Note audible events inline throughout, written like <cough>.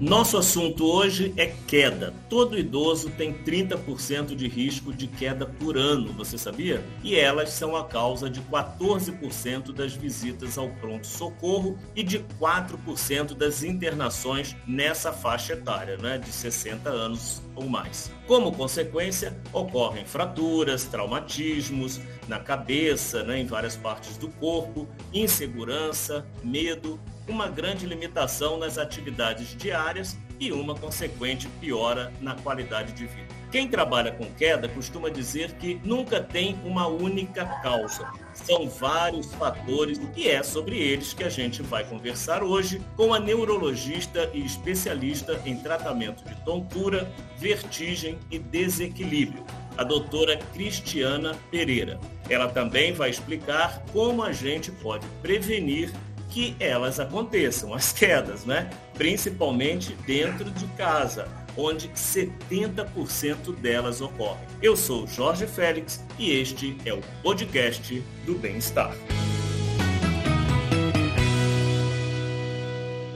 Nosso assunto hoje é queda. Todo idoso tem 30% de risco de queda por ano, você sabia? E elas são a causa de 14% das visitas ao pronto-socorro e de 4% das internações nessa faixa etária, né, de 60 anos ou mais. Como consequência, ocorrem fraturas, traumatismos na cabeça, né, em várias partes do corpo, insegurança, medo uma grande limitação nas atividades diárias e uma consequente piora na qualidade de vida. Quem trabalha com queda costuma dizer que nunca tem uma única causa. São vários fatores e é sobre eles que a gente vai conversar hoje com a neurologista e especialista em tratamento de tontura, vertigem e desequilíbrio, a doutora Cristiana Pereira. Ela também vai explicar como a gente pode prevenir que elas aconteçam, as quedas, né? Principalmente dentro de casa, onde 70% delas ocorrem. Eu sou Jorge Félix e este é o podcast do Bem-Estar.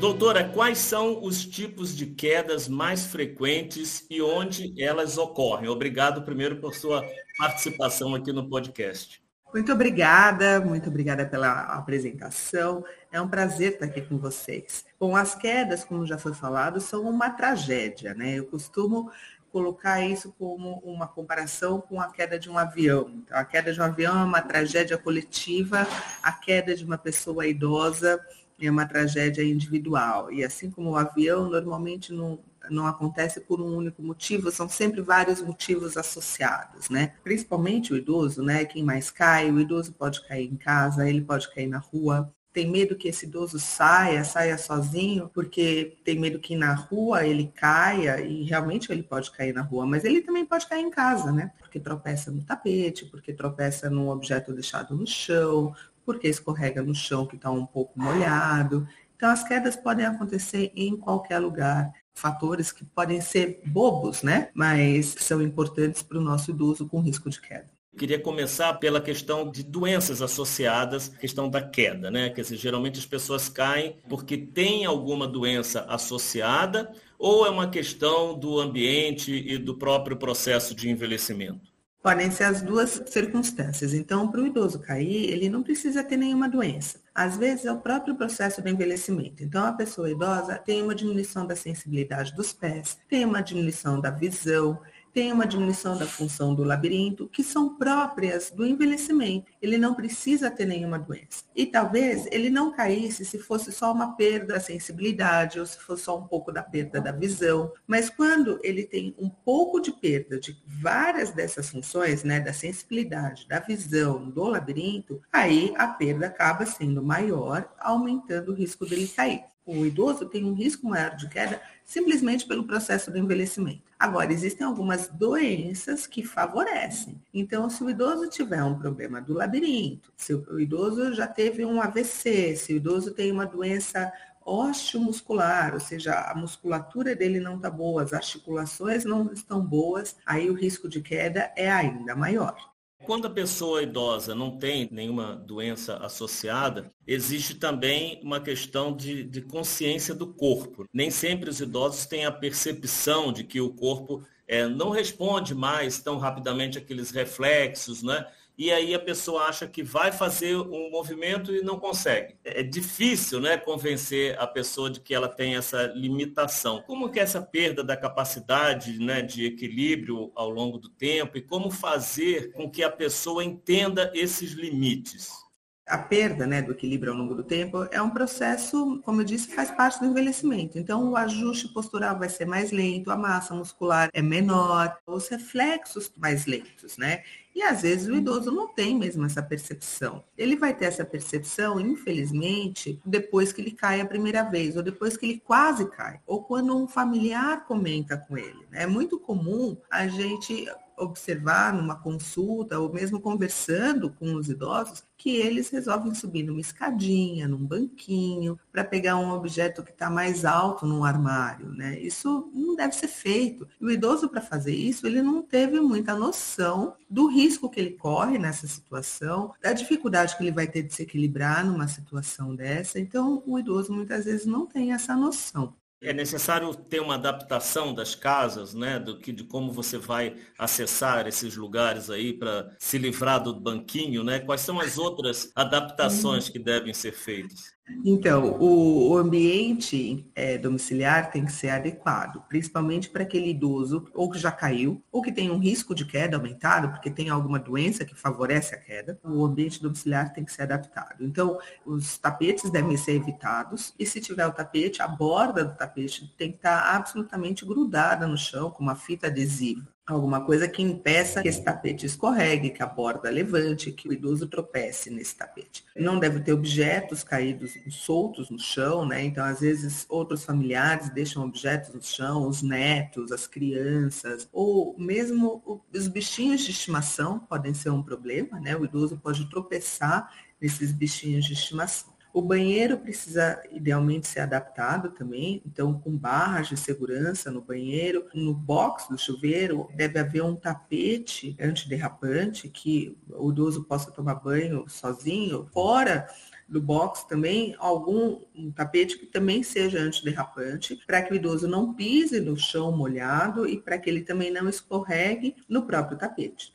Doutora, quais são os tipos de quedas mais frequentes e onde elas ocorrem? Obrigado primeiro por sua participação aqui no podcast. Muito obrigada, muito obrigada pela apresentação. É um prazer estar aqui com vocês. Bom, as quedas, como já foi falado, são uma tragédia, né? Eu costumo colocar isso como uma comparação com a queda de um avião. Então, a queda de um avião é uma tragédia coletiva, a queda de uma pessoa idosa é uma tragédia individual. E assim como o avião, normalmente não não acontece por um único motivo, são sempre vários motivos associados, né? Principalmente o idoso, né? Quem mais cai, o idoso pode cair em casa, ele pode cair na rua, tem medo que esse idoso saia, saia sozinho, porque tem medo que na rua ele caia e realmente ele pode cair na rua, mas ele também pode cair em casa, né? Porque tropeça no tapete, porque tropeça num objeto deixado no chão, porque escorrega no chão que está um pouco molhado. Então as quedas podem acontecer em qualquer lugar fatores que podem ser bobos, né? Mas são importantes para o nosso idoso com risco de queda. Queria começar pela questão de doenças associadas, questão da queda, né? Quer dizer, geralmente as pessoas caem porque tem alguma doença associada ou é uma questão do ambiente e do próprio processo de envelhecimento? Podem ser as duas circunstâncias. Então, para o idoso cair, ele não precisa ter nenhuma doença. Às vezes é o próprio processo do envelhecimento. Então, a pessoa idosa tem uma diminuição da sensibilidade dos pés, tem uma diminuição da visão, tem uma diminuição da função do labirinto, que são próprias do envelhecimento. Ele não precisa ter nenhuma doença. E talvez ele não caísse se fosse só uma perda da sensibilidade ou se fosse só um pouco da perda da visão. Mas quando ele tem um pouco de perda de várias dessas funções, né, da sensibilidade, da visão, do labirinto, aí a perda acaba sendo maior, aumentando o risco dele cair. O idoso tem um risco maior de queda simplesmente pelo processo do envelhecimento. Agora, existem algumas doenças que favorecem. Então, se o idoso tiver um problema do labirinto, se o idoso já teve um AVC, se o idoso tem uma doença osteomuscular, ou seja, a musculatura dele não está boa, as articulações não estão boas, aí o risco de queda é ainda maior. Quando a pessoa idosa não tem nenhuma doença associada, existe também uma questão de, de, consciência do corpo. Nem sempre os idosos têm a percepção de que o corpo é, não responde mais tão rapidamente aqueles reflexos, né? E aí a pessoa acha que vai fazer um movimento e não consegue. É difícil, né, convencer a pessoa de que ela tem essa limitação. Como que é essa perda da capacidade, né, de equilíbrio ao longo do tempo e como fazer com que a pessoa entenda esses limites? A perda né, do equilíbrio ao longo do tempo é um processo, como eu disse, faz parte do envelhecimento. Então, o ajuste postural vai ser mais lento, a massa muscular é menor, os reflexos mais lentos, né? E às vezes o idoso não tem mesmo essa percepção. Ele vai ter essa percepção, infelizmente, depois que ele cai a primeira vez, ou depois que ele quase cai, ou quando um familiar comenta com ele. Né? É muito comum a gente observar numa consulta ou mesmo conversando com os idosos que eles resolvem subir numa escadinha, num banquinho, para pegar um objeto que está mais alto num armário, né? Isso não deve ser feito. E o idoso, para fazer isso, ele não teve muita noção do risco que ele corre nessa situação, da dificuldade que ele vai ter de se equilibrar numa situação dessa. Então, o idoso muitas vezes não tem essa noção. É necessário ter uma adaptação das casas, né, do que de como você vai acessar esses lugares aí para se livrar do banquinho, né? Quais são as outras adaptações que devem ser feitas? Então, o, o ambiente é, domiciliar tem que ser adequado, principalmente para aquele idoso ou que já caiu, ou que tem um risco de queda aumentado, porque tem alguma doença que favorece a queda. O ambiente domiciliar tem que ser adaptado. Então, os tapetes devem ser evitados, e se tiver o tapete, a borda do tapete tem que estar absolutamente grudada no chão, com uma fita adesiva alguma coisa que impeça que esse tapete escorregue, que a borda levante, que o idoso tropece nesse tapete. Não deve ter objetos caídos soltos no chão, né? Então, às vezes, outros familiares deixam objetos no chão, os netos, as crianças, ou mesmo os bichinhos de estimação podem ser um problema, né? O idoso pode tropeçar nesses bichinhos de estimação. O banheiro precisa idealmente ser adaptado também, então com barras de segurança no banheiro. No box do chuveiro deve haver um tapete antiderrapante que o idoso possa tomar banho sozinho. Fora do box também algum um tapete que também seja antiderrapante, para que o idoso não pise no chão molhado e para que ele também não escorregue no próprio tapete.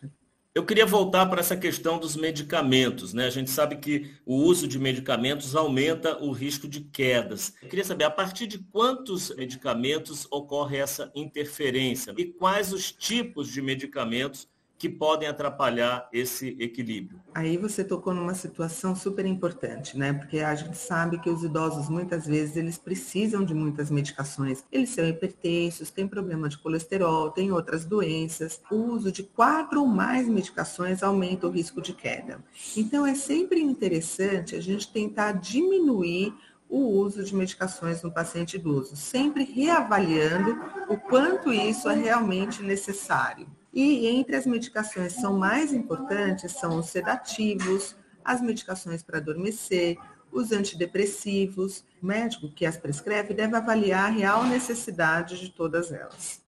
Eu queria voltar para essa questão dos medicamentos, né? A gente sabe que o uso de medicamentos aumenta o risco de quedas. Eu queria saber a partir de quantos medicamentos ocorre essa interferência e quais os tipos de medicamentos que podem atrapalhar esse equilíbrio. Aí você tocou numa situação super importante, né? Porque a gente sabe que os idosos muitas vezes eles precisam de muitas medicações. Eles são hipertensos, têm problema de colesterol, têm outras doenças. O uso de quatro ou mais medicações aumenta o risco de queda. Então é sempre interessante a gente tentar diminuir o uso de medicações no paciente idoso, sempre reavaliando o quanto isso é realmente necessário. E entre as medicações que são mais importantes são os sedativos, as medicações para adormecer, os antidepressivos. O médico que as prescreve deve avaliar a real necessidade de todas elas.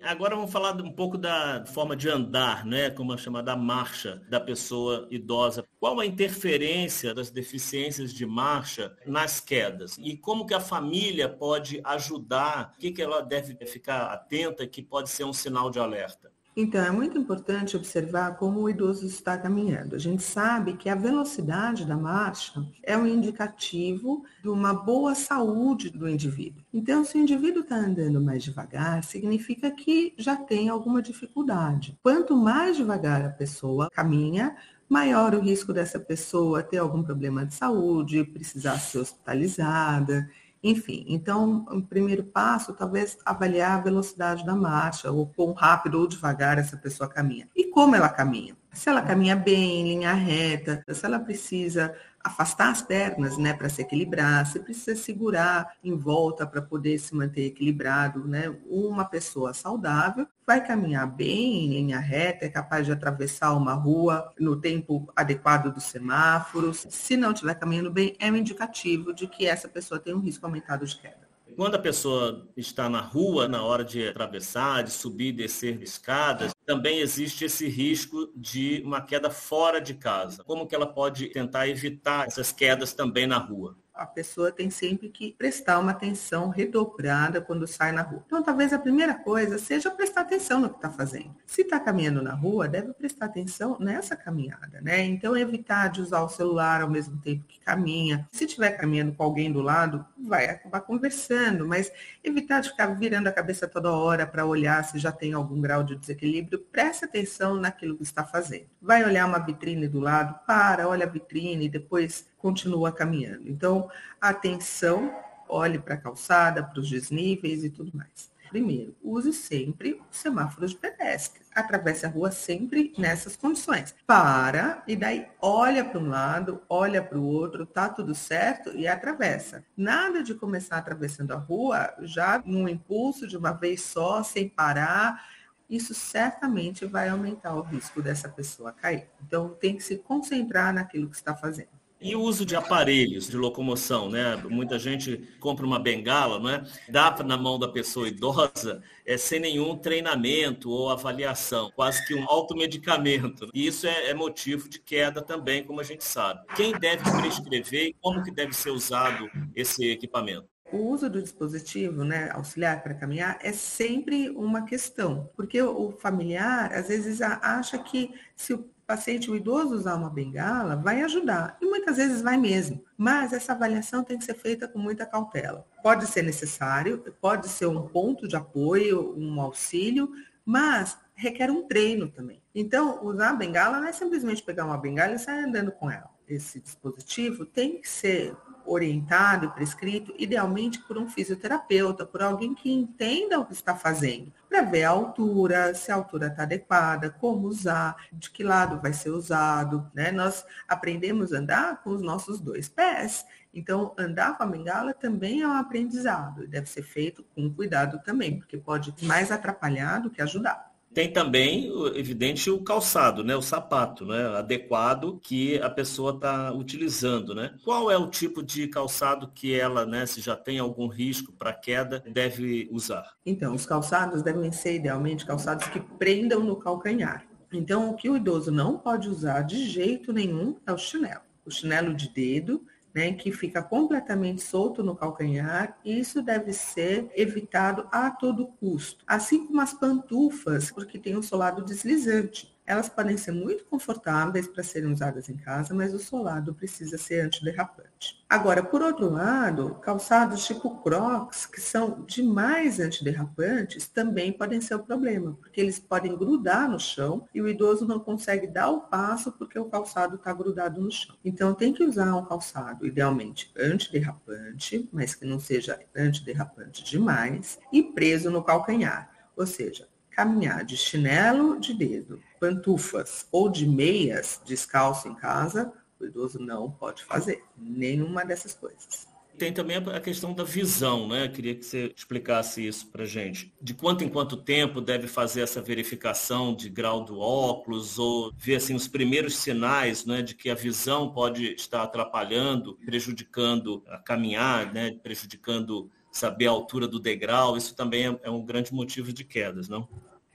Agora vamos falar um pouco da forma de andar, né? como a chamada marcha da pessoa idosa. Qual a interferência das deficiências de marcha nas quedas? E como que a família pode ajudar? O que, que ela deve ficar atenta que pode ser um sinal de alerta? Então, é muito importante observar como o idoso está caminhando. A gente sabe que a velocidade da marcha é um indicativo de uma boa saúde do indivíduo. Então, se o indivíduo está andando mais devagar, significa que já tem alguma dificuldade. Quanto mais devagar a pessoa caminha, maior o risco dessa pessoa ter algum problema de saúde, precisar ser hospitalizada. Enfim, então, o primeiro passo, talvez avaliar a velocidade da marcha, ou quão rápido ou devagar essa pessoa caminha. E como ela caminha. Se ela caminha bem, em linha reta, se ela precisa afastar as pernas, né, para se equilibrar, se precisa segurar em volta para poder se manter equilibrado, né? Uma pessoa saudável vai caminhar bem em linha reta, é capaz de atravessar uma rua no tempo adequado dos semáforos. Se não estiver caminhando bem, é um indicativo de que essa pessoa tem um risco aumentado de queda. Quando a pessoa está na rua, na hora de atravessar, de subir e descer escadas, também existe esse risco de uma queda fora de casa. Como que ela pode tentar evitar essas quedas também na rua? A pessoa tem sempre que prestar uma atenção redobrada quando sai na rua. Então, talvez a primeira coisa seja prestar atenção no que está fazendo. Se está caminhando na rua, deve prestar atenção nessa caminhada, né? Então, evitar de usar o celular ao mesmo tempo que caminha. Se estiver caminhando com alguém do lado, vai acabar conversando, mas evitar de ficar virando a cabeça toda hora para olhar se já tem algum grau de desequilíbrio. Preste atenção naquilo que está fazendo. Vai olhar uma vitrine do lado, para, olha a vitrine depois continua caminhando. Então, atenção, olhe para a calçada, para os desníveis e tudo mais. Primeiro, use sempre o semáforo de pedestre. Atravesse a rua sempre nessas condições. Para e daí olha para um lado, olha para o outro, tá tudo certo e atravessa. Nada de começar atravessando a rua já num impulso de uma vez só, sem parar isso certamente vai aumentar o risco dessa pessoa cair. Então, tem que se concentrar naquilo que está fazendo. E o uso de aparelhos de locomoção, né? Muita gente compra uma bengala, não é? Dá na mão da pessoa idosa é, sem nenhum treinamento ou avaliação, quase que um automedicamento. E isso é, é motivo de queda também, como a gente sabe. Quem deve prescrever e como que deve ser usado esse equipamento? O uso do dispositivo né, auxiliar para caminhar é sempre uma questão, porque o familiar às vezes acha que se o paciente, o idoso usar uma bengala, vai ajudar. E muitas vezes vai mesmo. Mas essa avaliação tem que ser feita com muita cautela. Pode ser necessário, pode ser um ponto de apoio, um auxílio, mas requer um treino também. Então, usar a bengala não é simplesmente pegar uma bengala e sair andando com ela. Esse dispositivo tem que ser orientado e prescrito, idealmente por um fisioterapeuta, por alguém que entenda o que está fazendo, para ver a altura, se a altura está adequada, como usar, de que lado vai ser usado. Né? Nós aprendemos a andar com os nossos dois pés. Então, andar com a bengala também é um aprendizado e deve ser feito com cuidado também, porque pode mais atrapalhar do que ajudar. Tem também, evidente, o calçado, né? o sapato né? adequado que a pessoa está utilizando. Né? Qual é o tipo de calçado que ela, né, se já tem algum risco para queda, deve usar? Então, os calçados devem ser idealmente calçados que prendam no calcanhar. Então, o que o idoso não pode usar de jeito nenhum é o chinelo. O chinelo de dedo né, que fica completamente solto no calcanhar, isso deve ser evitado a todo custo. Assim como as pantufas, porque tem um solado deslizante. Elas podem ser muito confortáveis para serem usadas em casa, mas o solado precisa ser antiderrapante. Agora, por outro lado, calçados tipo Crocs, que são demais antiderrapantes, também podem ser o problema, porque eles podem grudar no chão e o idoso não consegue dar o passo porque o calçado está grudado no chão. Então, tem que usar um calçado, idealmente antiderrapante, mas que não seja antiderrapante demais, e preso no calcanhar. Ou seja, caminhar de chinelo de dedo, pantufas ou de meias descalço em casa, o idoso não pode fazer nenhuma dessas coisas. Tem também a questão da visão, né? queria que você explicasse isso para gente. De quanto em quanto tempo deve fazer essa verificação de grau do óculos ou ver assim os primeiros sinais, né, de que a visão pode estar atrapalhando, prejudicando a caminhar, né, prejudicando saber a altura do degrau. Isso também é, é um grande motivo de quedas, não?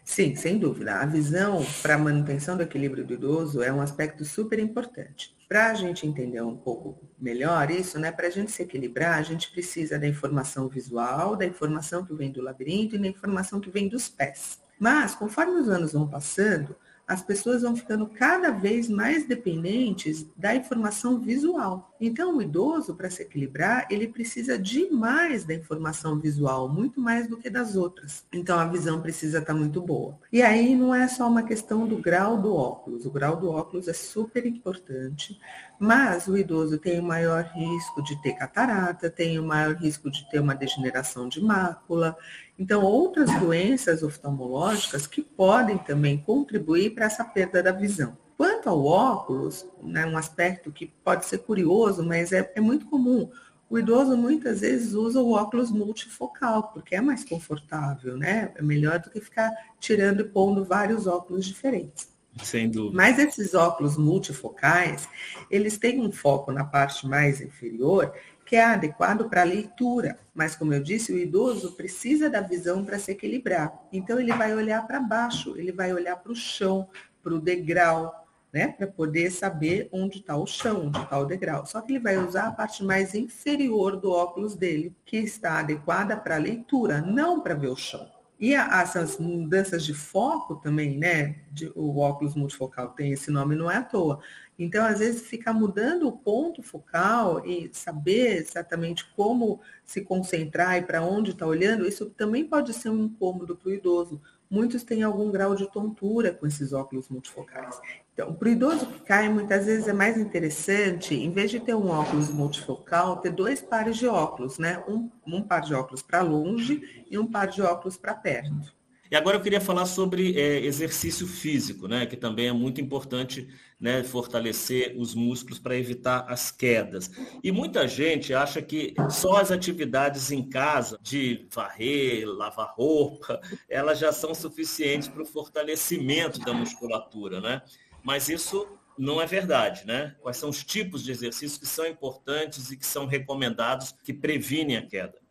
Sim, sem dúvida. A visão para a manutenção do equilíbrio do idoso é um aspecto super importante. Para a gente entender um pouco melhor isso, né, para a gente se equilibrar, a gente precisa da informação visual, da informação que vem do labirinto e da informação que vem dos pés. Mas, conforme os anos vão passando, as pessoas vão ficando cada vez mais dependentes da informação visual. Então, o idoso, para se equilibrar, ele precisa demais da informação visual, muito mais do que das outras. Então, a visão precisa estar tá muito boa. E aí não é só uma questão do grau do óculos. O grau do óculos é super importante, mas o idoso tem o maior risco de ter catarata, tem o maior risco de ter uma degeneração de mácula. Então, outras doenças oftalmológicas que podem também contribuir para essa perda da visão. Quanto ao óculos, né, um aspecto que pode ser curioso, mas é, é muito comum. O idoso muitas vezes usa o óculos multifocal, porque é mais confortável, né? É melhor do que ficar tirando e pondo vários óculos diferentes. Sem dúvida. Mas esses óculos multifocais, eles têm um foco na parte mais inferior que é adequado para leitura. Mas, como eu disse, o idoso precisa da visão para se equilibrar. Então, ele vai olhar para baixo, ele vai olhar para o chão, para o degrau, né? Para poder saber onde está o chão, onde está o degrau. Só que ele vai usar a parte mais inferior do óculos dele, que está adequada para leitura, não para ver o chão. E a, essas mudanças de foco também, né? De, o óculos multifocal tem esse nome, não é à toa. Então, às vezes, ficar mudando o ponto focal e saber exatamente como se concentrar e para onde está olhando, isso também pode ser um incômodo para o idoso. Muitos têm algum grau de tontura com esses óculos multifocais. Então, para o idoso que cai, muitas vezes é mais interessante, em vez de ter um óculos multifocal, ter dois pares de óculos, né? Um, um par de óculos para longe e um par de óculos para perto. E agora eu queria falar sobre é, exercício físico, né, que também é muito importante né, fortalecer os músculos para evitar as quedas. E muita gente acha que só as atividades em casa, de varrer, lavar roupa, <laughs> elas já são suficientes para o fortalecimento da musculatura, né? Mas isso não é verdade, né? Quais são os tipos de exercícios que são importantes e que são recomendados que previnem a queda?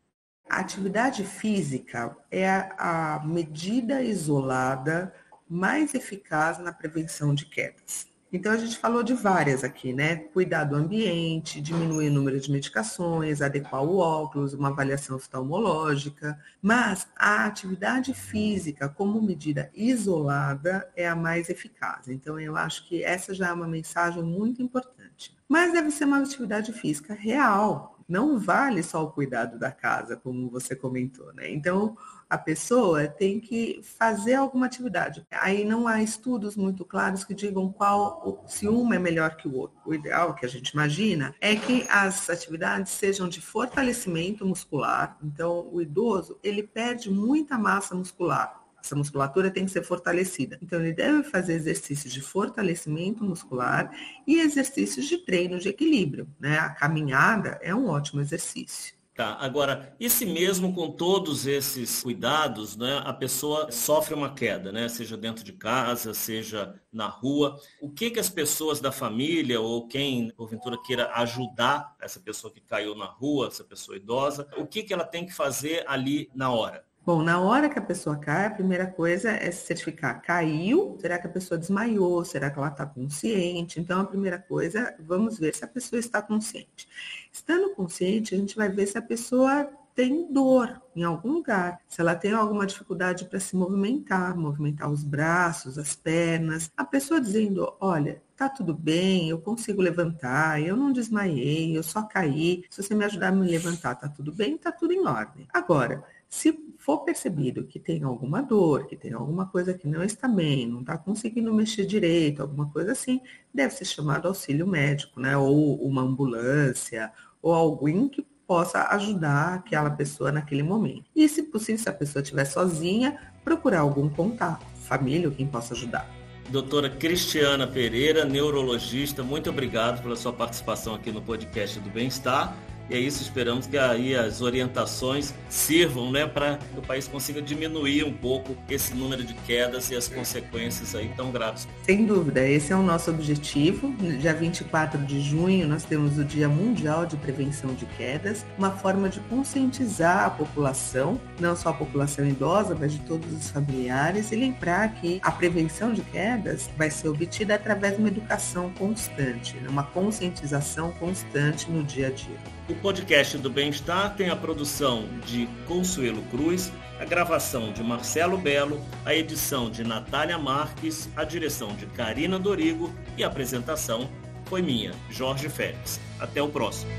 A atividade física é a medida isolada mais eficaz na prevenção de quedas. Então, a gente falou de várias aqui, né? Cuidar do ambiente, diminuir o número de medicações, adequar o óculos, uma avaliação oftalmológica. Mas a atividade física, como medida isolada, é a mais eficaz. Então, eu acho que essa já é uma mensagem muito importante. Mas deve ser uma atividade física real. Não vale só o cuidado da casa, como você comentou, né? Então, a pessoa tem que fazer alguma atividade. Aí não há estudos muito claros que digam qual, se uma é melhor que o outro. O ideal que a gente imagina é que as atividades sejam de fortalecimento muscular. Então, o idoso, ele perde muita massa muscular. Essa musculatura tem que ser fortalecida. Então, ele deve fazer exercícios de fortalecimento muscular e exercícios de treino de equilíbrio. Né? A caminhada é um ótimo exercício. Tá, agora, e se mesmo com todos esses cuidados, né, a pessoa sofre uma queda, né, seja dentro de casa, seja na rua, o que que as pessoas da família ou quem, porventura, queira ajudar essa pessoa que caiu na rua, essa pessoa idosa, o que que ela tem que fazer ali na hora? Bom, na hora que a pessoa cai, a primeira coisa é se certificar. Caiu? Será que a pessoa desmaiou? Será que ela está consciente? Então, a primeira coisa, vamos ver se a pessoa está consciente. Estando consciente, a gente vai ver se a pessoa tem dor em algum lugar, se ela tem alguma dificuldade para se movimentar, movimentar os braços, as pernas. A pessoa dizendo, olha, tá tudo bem, eu consigo levantar, eu não desmaiei, eu só caí. Se você me ajudar a me levantar, tá tudo bem, tá tudo em ordem. Agora, se for percebido que tem alguma dor, que tem alguma coisa que não está bem, não está conseguindo mexer direito, alguma coisa assim, deve ser chamado auxílio médico, né? Ou uma ambulância, ou alguém que possa ajudar aquela pessoa naquele momento. E se possível, se a pessoa estiver sozinha, procurar algum contato, família ou quem possa ajudar. Doutora Cristiana Pereira, neurologista, muito obrigado pela sua participação aqui no podcast do Bem-Estar. É isso, esperamos que aí as orientações sirvam né, para que o país consiga diminuir um pouco esse número de quedas e as consequências aí tão graves. Sem dúvida, esse é o nosso objetivo. Dia 24 de junho, nós temos o Dia Mundial de Prevenção de Quedas, uma forma de conscientizar a população, não só a população idosa, mas de todos os familiares, e lembrar que a prevenção de quedas vai ser obtida através de uma educação constante, né, uma conscientização constante no dia a dia. O podcast do Bem-Estar tem a produção de Consuelo Cruz, a gravação de Marcelo Belo, a edição de Natália Marques, a direção de Karina Dorigo e a apresentação foi minha, Jorge Félix. Até o próximo.